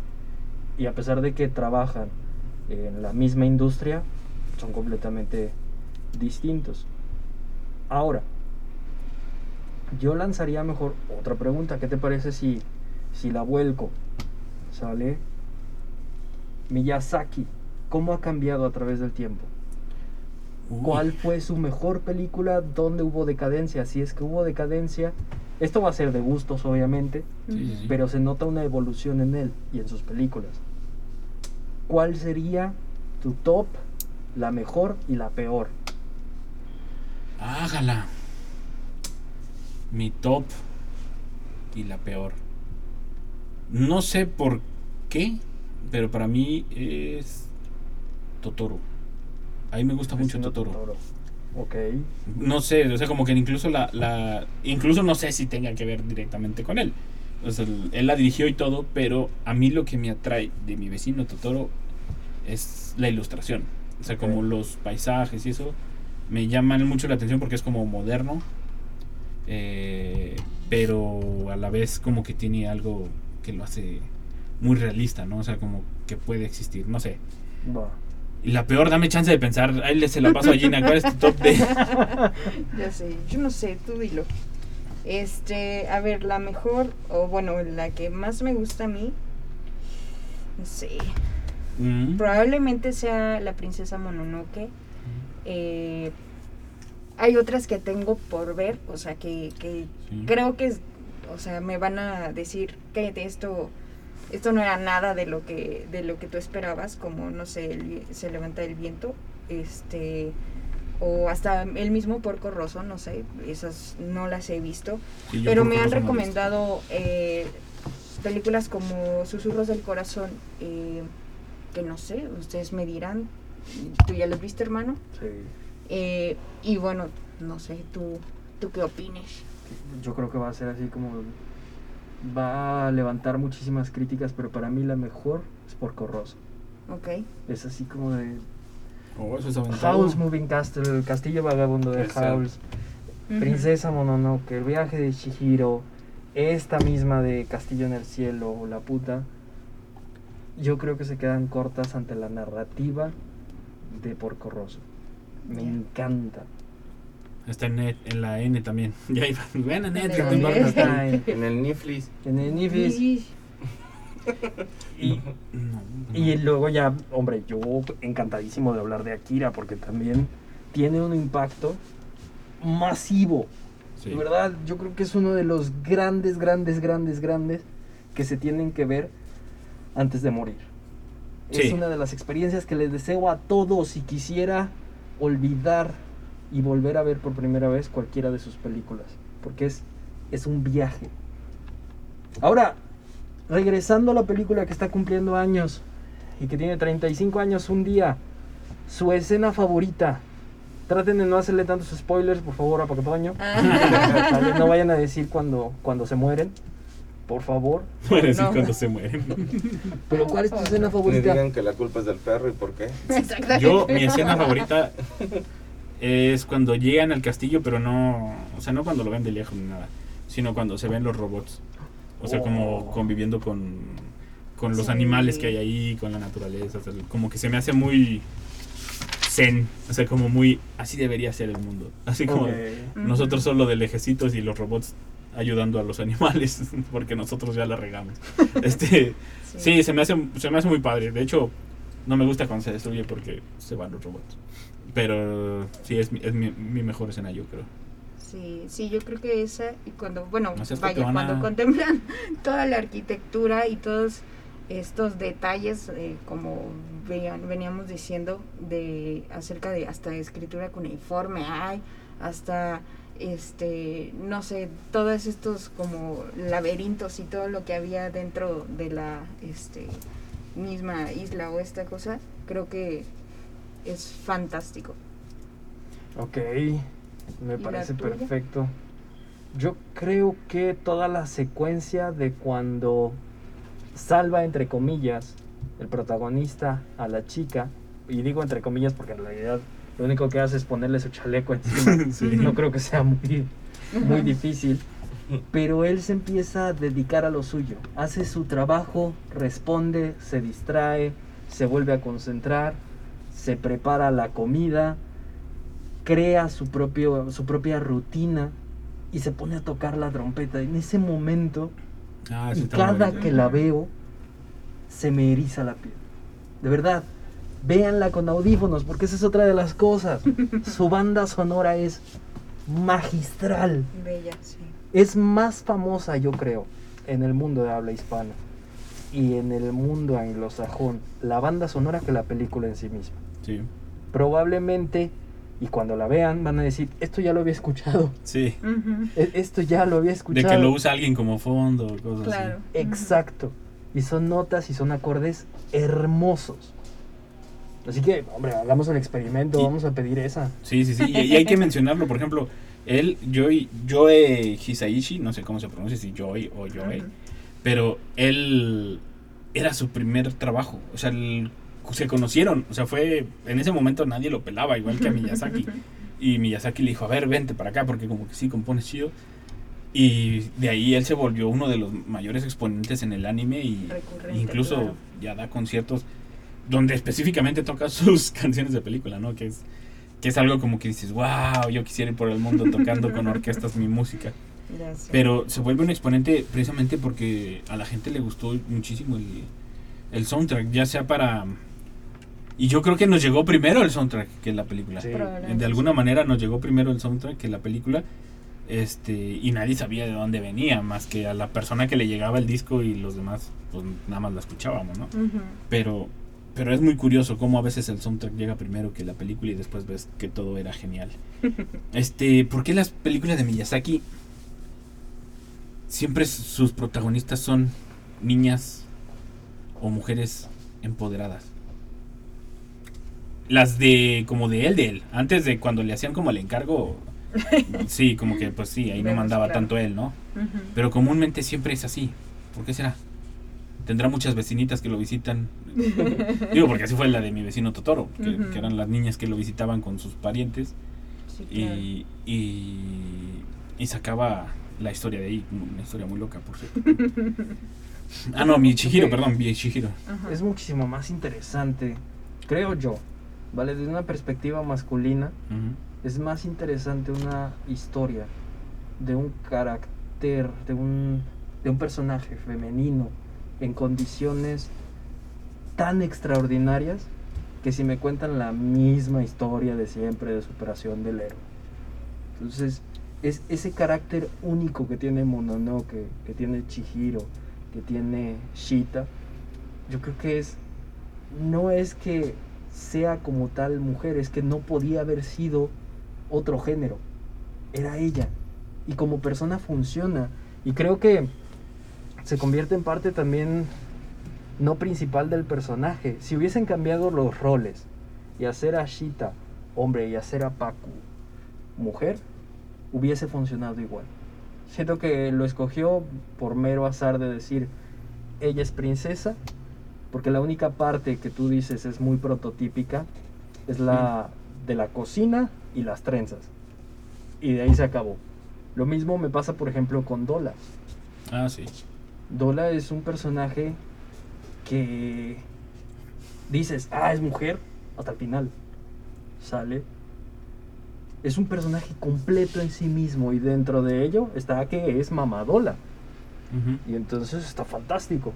Y a pesar de que trabajan en la misma industria, son completamente distintos. Ahora, yo lanzaría mejor otra pregunta. ¿Qué te parece si, si la vuelco? ¿Sale? Miyazaki, ¿cómo ha cambiado a través del tiempo? Uy. ¿Cuál fue su mejor película? ¿Dónde hubo decadencia? Si es que hubo decadencia, esto va a ser de gustos, obviamente, Sí, sí, sí. pero se nota una evolución en él y en sus películas. ¿Cuál sería tu top, la mejor y la peor? Hágala. Mi top y la peor. No sé por qué, pero para mí es Totoro. A mí me gusta mucho Vecino Totoro. Ok. No sé, o sea, como que incluso la, la incluso no sé si tenga que ver directamente con él. O sea, él, la dirigió y todo, pero a mí lo que me atrae de mi vecino Totoro es la ilustración. O sea, como los paisajes y eso me llaman mucho la atención porque es como moderno, eh, pero a la vez como que tiene algo que lo hace muy realista, ¿no? O sea, como que puede existir, no sé. Va. Y la peor, dame chance de pensar, ahí le se la paso a Gina, ¿cuál es tu top de...? Ya sé, yo no sé, tú dilo. Este, a ver, la mejor, o bueno, la que más me gusta a mí, no sé, Mm, probablemente sea la princesa Mononoke. Eh, hay otras que tengo por ver, o sea, que, que sí. creo que, es- o sea, me van a decir que esto, esto no era nada de lo que, de lo que tú esperabas, como, no sé, el se levanta el viento, este, o hasta el mismo Porco Rosso, no sé, esas no las he visto. Sí, Pero me han recomendado eh, películas como Susurros del Corazón, eh, que no sé, ustedes me dirán, ¿tú ya las viste, hermano? Sí. Eh, y bueno, no sé, ¿tú, tú qué opines? Yo creo que va a ser así como. Va a levantar muchísimas críticas, pero para mí la mejor es Porco Rosso. ¿Ok? Es así como de. Oh, eso es aventado. House Moving Castle, el castillo vagabundo de Exacto. House. Princesa Mononoke, el viaje de Shihiro, esta misma de Castillo en el Cielo, la puta. Yo creo que se quedan cortas ante la narrativa de Porco Rosso. Me encanta. Está en, net, en la N también. Ya iba. Ven a net, En embarcas. Está en, En el Niflis. en el Nifis. Sí. Y, No, no. y luego ya, hombre, yo encantadísimo de hablar de Akira porque también tiene un impacto masivo. Sí. De verdad, yo creo que es uno de los grandes, grandes, grandes, grandes que se tienen que ver antes de morir. Sí. Es una de las experiencias que les deseo a todos y quisiera olvidar y volver a ver por primera vez cualquiera de sus películas, porque es, es un viaje. Ahora, regresando a la película que está cumpliendo años y que tiene 35 años un día, su escena favorita. Traten de no hacerle tantos spoilers, por favor, a Pacotoño. Ah. No vayan a decir cuando, cuando se mueren. Por favor. Voy a decir No. cuando se mueren. Pero ¿cuál es tu escena Ni favorita? digan que la culpa es del perro y por qué. Exactamente. Yo, mi escena favorita es cuando llegan al castillo, pero no. O sea, no cuando lo ven de lejos ni nada, sino cuando se ven los robots. O sea, como Oh. conviviendo con, con los Sí. animales que hay ahí, con la naturaleza. o sea, como que se me hace muy zen. O sea, como muy. Así debería ser el mundo. Así como. Nosotros solo de lejecitos y los robots ayudando a los animales porque nosotros ya la regamos. Este, sí, se me hace se me hace muy padre. De hecho, no me gusta cuando se destruye porque se van los robots. Pero sí es mi, es mi, mi mejor escena, yo creo. Sí, sí, yo creo que esa, y cuando, bueno, No vaya, cuando contemplan toda la arquitectura y todos estos detalles, eh, como vean, veníamos diciendo, de acerca de hasta escritura cuneiforme hay, hasta este, no sé, todos estos como laberintos y todo lo que había dentro de la este misma isla o esta cosa, creo que es fantástico. Ok, me ¿Y la parece perfecto. Yo creo que toda la secuencia de cuando salva, entre comillas, el protagonista a la chica, y digo entre comillas porque en realidad lo único que hace es ponerle su chaleco encima. Sí. No creo que sea muy, muy difícil. Pero él se empieza a dedicar a lo suyo. Hace su trabajo, responde, se distrae, se vuelve a concentrar, se prepara la comida crea su, propio, su propia rutina y se pone a tocar la trompeta. En ese momento, Ah, y cada bonito. que la veo, se me eriza la piel. De verdad, véanla con audífonos, porque esa es otra de las cosas. Su banda sonora es magistral. Bella, sí. Es más famosa, yo creo, en el mundo de habla hispana y en el mundo anglosajón, la banda sonora que la película en sí misma. Sí, Probablemente, y cuando la vean, van a decir, esto ya lo había escuchado, sí. E- esto ya lo había De escuchado. que lo usa alguien como fondo, cosas Claro. así. Exacto. Y son notas y son acordes hermosos. Así que, hombre, hagamos el experimento, Y- vamos a pedir esa. Sí, sí, sí. Y, y hay que mencionarlo, por ejemplo, él, Joy, Joe Hisaishi, no sé cómo se pronuncia, si Joy o Joe, pero él era su primer trabajo. O sea, el- se conocieron. O sea, fue. En ese momento nadie lo pelaba, igual que a Miyazaki. Y Miyazaki le dijo, a ver, vente para acá, porque como que sí compones chido. Y de ahí él se volvió uno de los mayores exponentes en el anime y Recurrente, incluso claro. ya da conciertos donde específicamente toca sus canciones de película, ¿no? Que es, que es algo como que dices, wow, yo quisiera ir por el mundo tocando con orquestas mi música. Sé. Pero se vuelve un exponente precisamente porque a la gente le gustó muchísimo el, el soundtrack, ya sea para... Y yo creo que nos llegó primero el soundtrack que la película. Sí. De alguna manera nos llegó primero el soundtrack que la película. Este, y nadie sabía de dónde venía, más que a la persona que le llegaba el disco y los demás, pues nada más la escuchábamos, ¿no? Pero, pero es muy curioso cómo a veces el soundtrack llega primero que la película y después ves que todo era genial. Este, ¿por qué las películas de Miyazaki siempre sus protagonistas son niñas o mujeres empoderadas? Las de como de él, de él, antes de cuando le hacían como el encargo, sí, como que pues sí, ahí no mandaba claro. tanto él, ¿no? Pero comúnmente siempre es así. ¿Por qué será? Tendrá muchas vecinitas que lo visitan. Digo, porque así fue la de mi vecino Totoro, que, eran las niñas que lo visitaban con sus parientes Sí, claro. y, y, y sacaba la historia de ahí, una historia muy loca, por cierto. ah, no, mi Chihiro, perdón, mi Chihiro. Ajá. Es muchísimo más interesante, creo yo, ¿vale? Desde una perspectiva masculina, es más interesante una historia de un carácter, de un, de un personaje femenino en condiciones tan extraordinarias que si me cuentan la misma historia de siempre de superación del héroe. Entonces, es ese carácter único que tiene Mononoke, que tiene Chihiro, que tiene Shita, yo creo que es no es que sea como tal mujer, es que no podía haber sido otro género. Era ella. Y como persona funciona. Y creo que se convierte en parte también no principal del personaje. Si hubiesen cambiado los roles y hacer a Shita hombre y hacer a Paku mujer, hubiese funcionado igual. Siento que lo escogió por mero azar de decir, ella es princesa, porque la única parte que tú dices es muy prototípica es la de la cocina y las trenzas. Y de ahí se acabó. Lo mismo me pasa, por ejemplo, con Dola. Ah, sí. Dola es un personaje que dices, ah, es mujer, hasta el final. Sale. Es un personaje completo en sí mismo y dentro de ello está que es mamadola. Ujú. Y entonces está fantástico.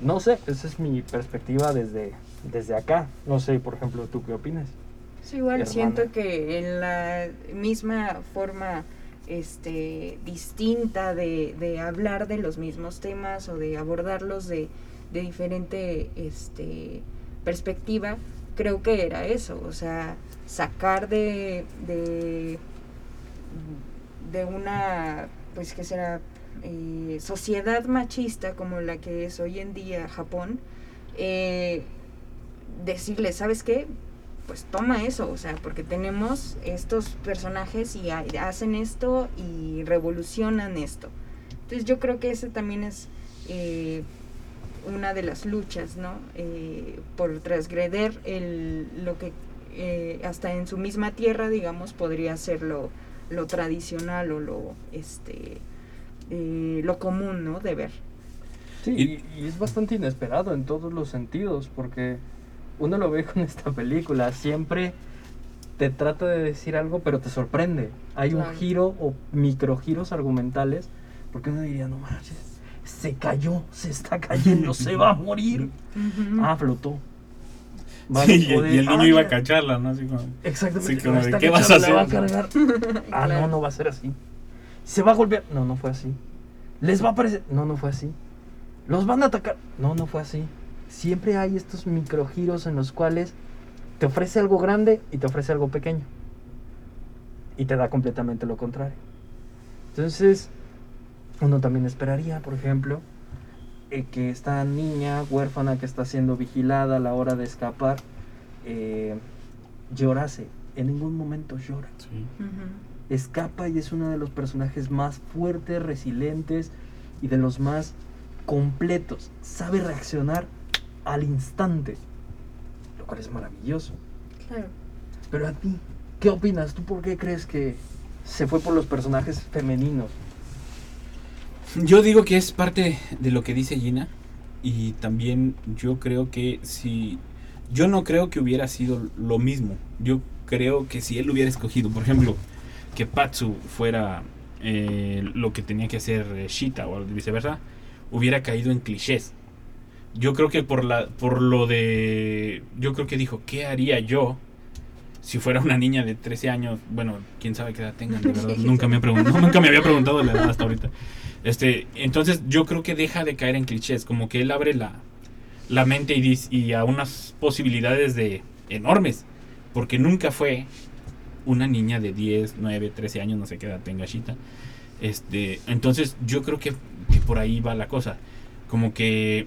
No sé, esa es mi perspectiva desde, desde acá. No sé, por ejemplo, ¿tú qué opinas? Sí, igual hermana. siento que en la misma forma este distinta de, de hablar de los mismos temas o de abordarlos de, de diferente este perspectiva, creo que era eso, o sea, sacar de, de, de una, pues que será, eh, sociedad machista como la que es hoy en día Japón, eh, decirle, ¿sabes qué? Pues toma eso, o sea, porque tenemos estos personajes y ha- hacen esto y revolucionan esto. Entonces yo creo que ese también es eh, una de las luchas, ¿no? Por transgreder el, lo que hasta en su misma tierra, digamos, podría ser lo, lo tradicional o lo, este, eh, lo común, ¿no? De ver. Sí, Y- es bastante inesperado en todos los sentidos, porque uno lo ve con esta película, siempre te trata de decir algo, pero te sorprende. Hay Claro. un giro o microgiros argumentales, porque uno diría, no manches, se cayó, se está cayendo, se va a morir. Ah, flotó. Sí, y, joder, y el niño ah, iba a cacharla, ¿no? Así como... Exactamente. Como de, ¿qué vas a va hacer? cargar. ah, Claro. no, no va a ser así. Se va a golpear. No, no fue así. Les va a aparecer. No, no fue así. Los van a atacar. No, no fue así. Siempre hay estos microgiros en los cuales te ofrece algo grande y te ofrece algo pequeño. Y te da completamente lo contrario. Entonces, uno también esperaría, por ejemplo, eh, que esta niña huérfana que está siendo vigilada a la hora de escapar eh, llorase. En ningún momento llora. Sí. Escapa y es uno de los personajes más fuertes, resilientes y de los más completos. Sabe reaccionar al instante, lo cual es maravilloso. Claro. Pero a ti, ¿qué opinas? ¿Tú por qué crees que se fue por los personajes femeninos? Yo digo que es parte de lo que dice Gina y también yo creo que si yo no creo que hubiera sido lo mismo. Yo creo que si él hubiera escogido, por ejemplo, que Patsu fuera eh, lo que tenía que hacer eh, Shita o viceversa, hubiera caído en clichés. Yo creo que por la por lo de yo creo que dijo, ¿qué haría yo si fuera una niña de 13 años? Bueno, quién sabe qué edad tengan, de verdad. nunca me he preguntado, nunca me había preguntado la edad hasta ahorita. Este, entonces yo creo que deja de caer en clichés, como que él abre la, la mente y, y a unas posibilidades de enormes, porque nunca fue una niña de 10, 9, 13 años, no sé qué edad tenga Shita. Este, entonces yo creo que, por ahí va la cosa, como que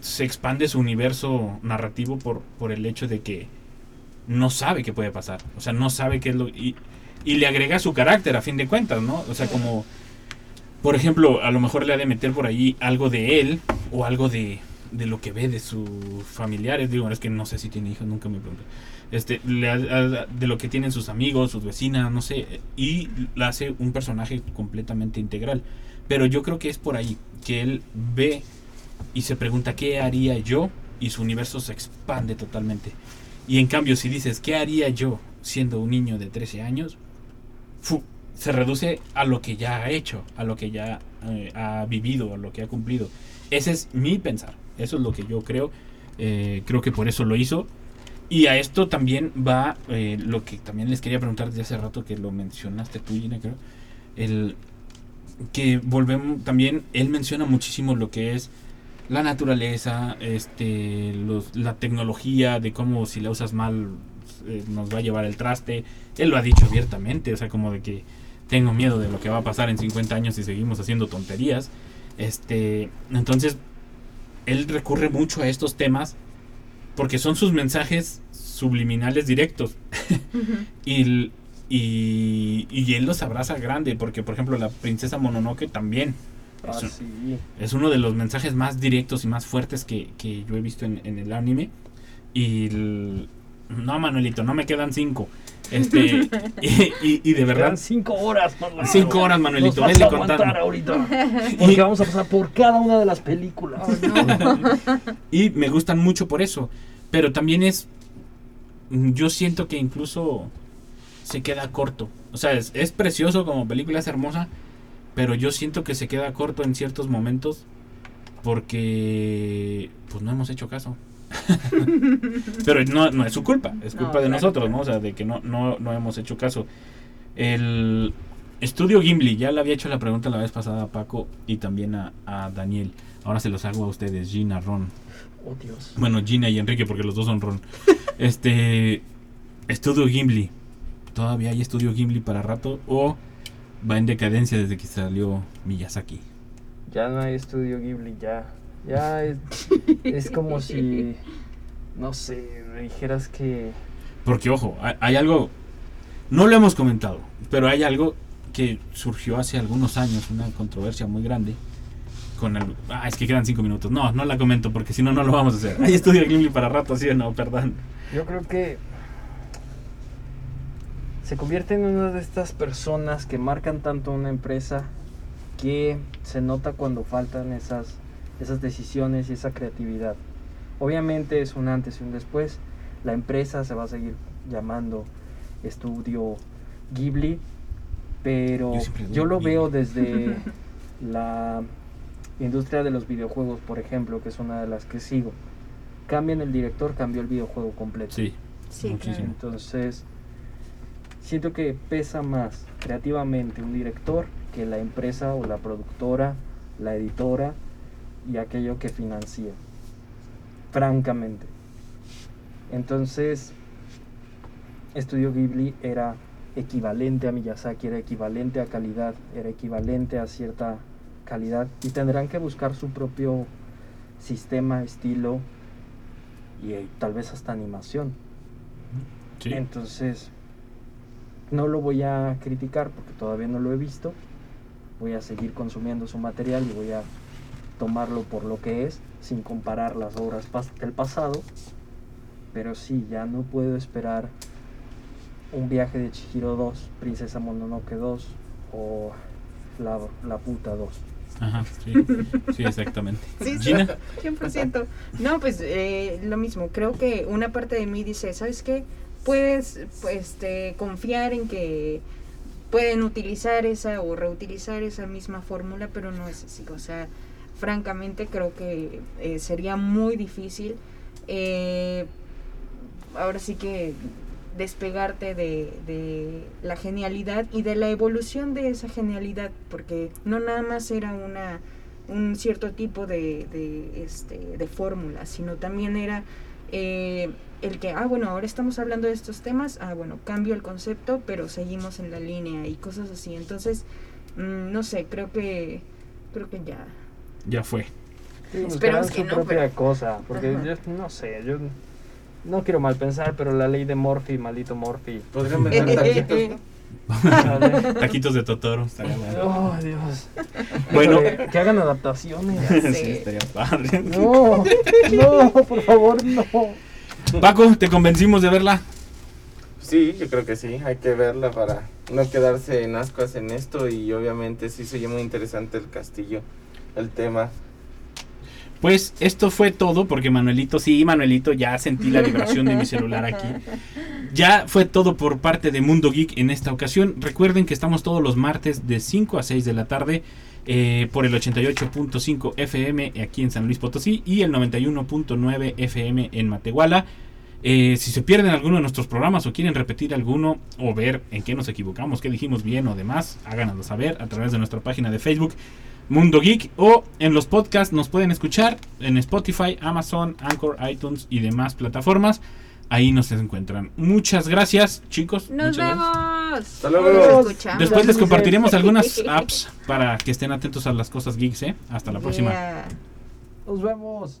se expande su universo narrativo por, por el hecho de que no sabe qué puede pasar, o sea, no sabe qué es lo y, y le agrega su carácter a fin de cuentas, ¿no? O sea, como por ejemplo, a lo mejor le ha de meter por ahí algo de él o algo de, de lo que ve de sus familiares. Digo, es que no sé si tiene hijos, nunca me pregunté. Este, de lo que tienen sus amigos, sus vecinas, no sé. Y la hace un personaje completamente integral. Pero yo creo que es por ahí, que él ve y se pregunta, ¿qué haría yo? Y su universo se expande totalmente. Y en cambio, si dices, ¿qué haría yo siendo un niño de 13 años? se reduce a lo que ya ha hecho, a lo que ya eh, ha vivido, a lo que ha cumplido. Ese es mi pensar, eso es lo que yo creo. Eh, creo que por eso lo hizo. Y a esto también va eh, lo que también les quería preguntar desde hace rato que lo mencionaste tú, Gina, creo. El que volvemos también, él menciona muchísimo lo que es la naturaleza, este, los, la tecnología, de cómo si la usas mal eh, nos va a llevar el traste. Él lo ha dicho abiertamente, o sea, como de que tengo miedo de lo que va a pasar en 50 años si seguimos haciendo tonterías. Este, entonces, él recurre mucho a estos temas porque son sus mensajes subliminales directos. y, y, y él los abraza grande, porque por ejemplo la princesa Mononoke también Ah, es, un- sí. es uno de los mensajes más directos y más fuertes que, que yo he visto en, en el anime. Y el- no, Manuelito, no me quedan cinco. Este, y, y- y de verdad, Quedan cinco horas, Manuelito. Cinco horas, Manuelito, Nos vas a aguantar contando. ahorita. Porque vamos a pasar por cada una de las películas. Y me gustan mucho por eso. Pero también es. Yo siento que incluso se queda corto. O sea, es, es precioso como película, es hermosa. Pero yo siento que se queda corto en ciertos momentos. Porque. Pues no hemos hecho caso. pero no, no es su culpa. Es No, culpa de claro, nosotros, ¿no? O sea, de que no, no, no hemos hecho caso. El. Estudio Gimli, ya le había hecho la pregunta la vez pasada a Paco y también a, a Daniel. Ahora se los hago a ustedes, Gina, Ron. Oh, Dios. Bueno, Gina y Enrique, porque los dos son Ron. Este. Estudio Gimli. ¿Todavía hay estudio Gimli para rato? ¿O va en decadencia desde que salió Miyazaki? Ya no hay estudio Ghibli, ya. Ya es, es como si. No sé, me dijeras que. Porque, ojo, hay, hay algo. No lo hemos comentado, pero hay algo que surgió hace algunos años, una controversia muy grande. Con el. Ah, es que quedan cinco minutos. No, no la comento porque si no, no lo vamos a hacer. ¿Hay estudio Gimli para rato, sí o no? Perdón. Yo creo que. Se convierte en una de estas personas que marcan tanto una empresa que se nota cuando faltan esas, esas decisiones y esa creatividad. Obviamente es un antes y un después. La empresa se va a seguir llamando estudio Ghibli, pero Yo lo Ghibli. veo desde la industria de los videojuegos, por ejemplo, que es una de las que sigo. Cambian el director, cambió el videojuego completo. Sí, Sí, muchísimo. Entonces, siento que pesa más creativamente un director que la empresa o la productora, la editora y aquello que financia. Francamente. Entonces, Estudio Ghibli era equivalente a Miyazaki, era equivalente a calidad, era equivalente a cierta calidad y tendrán que buscar su propio sistema, estilo y eh, tal vez hasta animación. Sí. Entonces, no lo voy a criticar porque todavía no lo he visto. Voy a seguir consumiendo su material y voy a tomarlo por lo que es, sin comparar las obras pas- del pasado. Pero sí, ya no puedo esperar un viaje de Chihiro 2, Princesa Mononoke 2 o La, la Puta 2. Ajá, sí, sí, exactamente. Sí, sí, Gina, 100%. No, pues eh, lo mismo. Creo que una parte de mí dice, ¿sabes qué? Puedes pues, este, confiar en que pueden utilizar esa o reutilizar esa misma fórmula, pero no es así. O sea, francamente creo que eh, sería muy difícil. eh, ahora sí que despegarte de, de la genialidad y de la evolución de esa genialidad, porque no nada más era una un cierto tipo de, de, este, de fórmula, sino también era eh, el que, ah, bueno, ahora estamos hablando de estos temas, ah, bueno, cambio el concepto, pero seguimos en la línea y cosas así. Entonces, mm, no sé, creo que, creo que ya. Ya fue. Sí, Esperemos que su no, propia pero- cosa, porque Ajá. yo no sé, yo no quiero mal pensar, pero la ley de Morphy, maldito Morphy. Podrían vender taquitos, ¿no? Taquitos de Totoro. Oh, Dios. Bueno. Que hagan adaptaciones. Sí, estaría padre. No, no, por favor, no. Paco, ¿te convencimos de verla? Sí, yo creo que sí, hay que verla para no quedarse en ascuas en esto y obviamente sí se oye muy interesante el castillo, el tema. Pues esto fue todo porque Manuelito, sí, Manuelito, ya sentí la vibración de mi celular aquí. Ya fue todo por parte de Mundo Geek en esta ocasión. Recuerden que estamos todos los martes de 5 a 6 de la tarde eh, por el 88.5 FM aquí en San Luis Potosí y el 91.9 FM en Matehuala. Eh, si se pierden alguno de nuestros programas o quieren repetir alguno o ver en qué nos equivocamos, qué dijimos bien o demás, háganoslo saber a través de nuestra página de Facebook Mundo Geek o en los podcasts nos pueden escuchar en Spotify, Amazon, Anchor, iTunes y demás plataformas. Ahí nos encuentran. Muchas gracias, chicos. Nos gracias. vemos. Hasta luego. Nos. Después les compartiremos algunas apps para que estén atentos a las cosas geeks, ¿eh? Hasta la próxima. Nos vemos.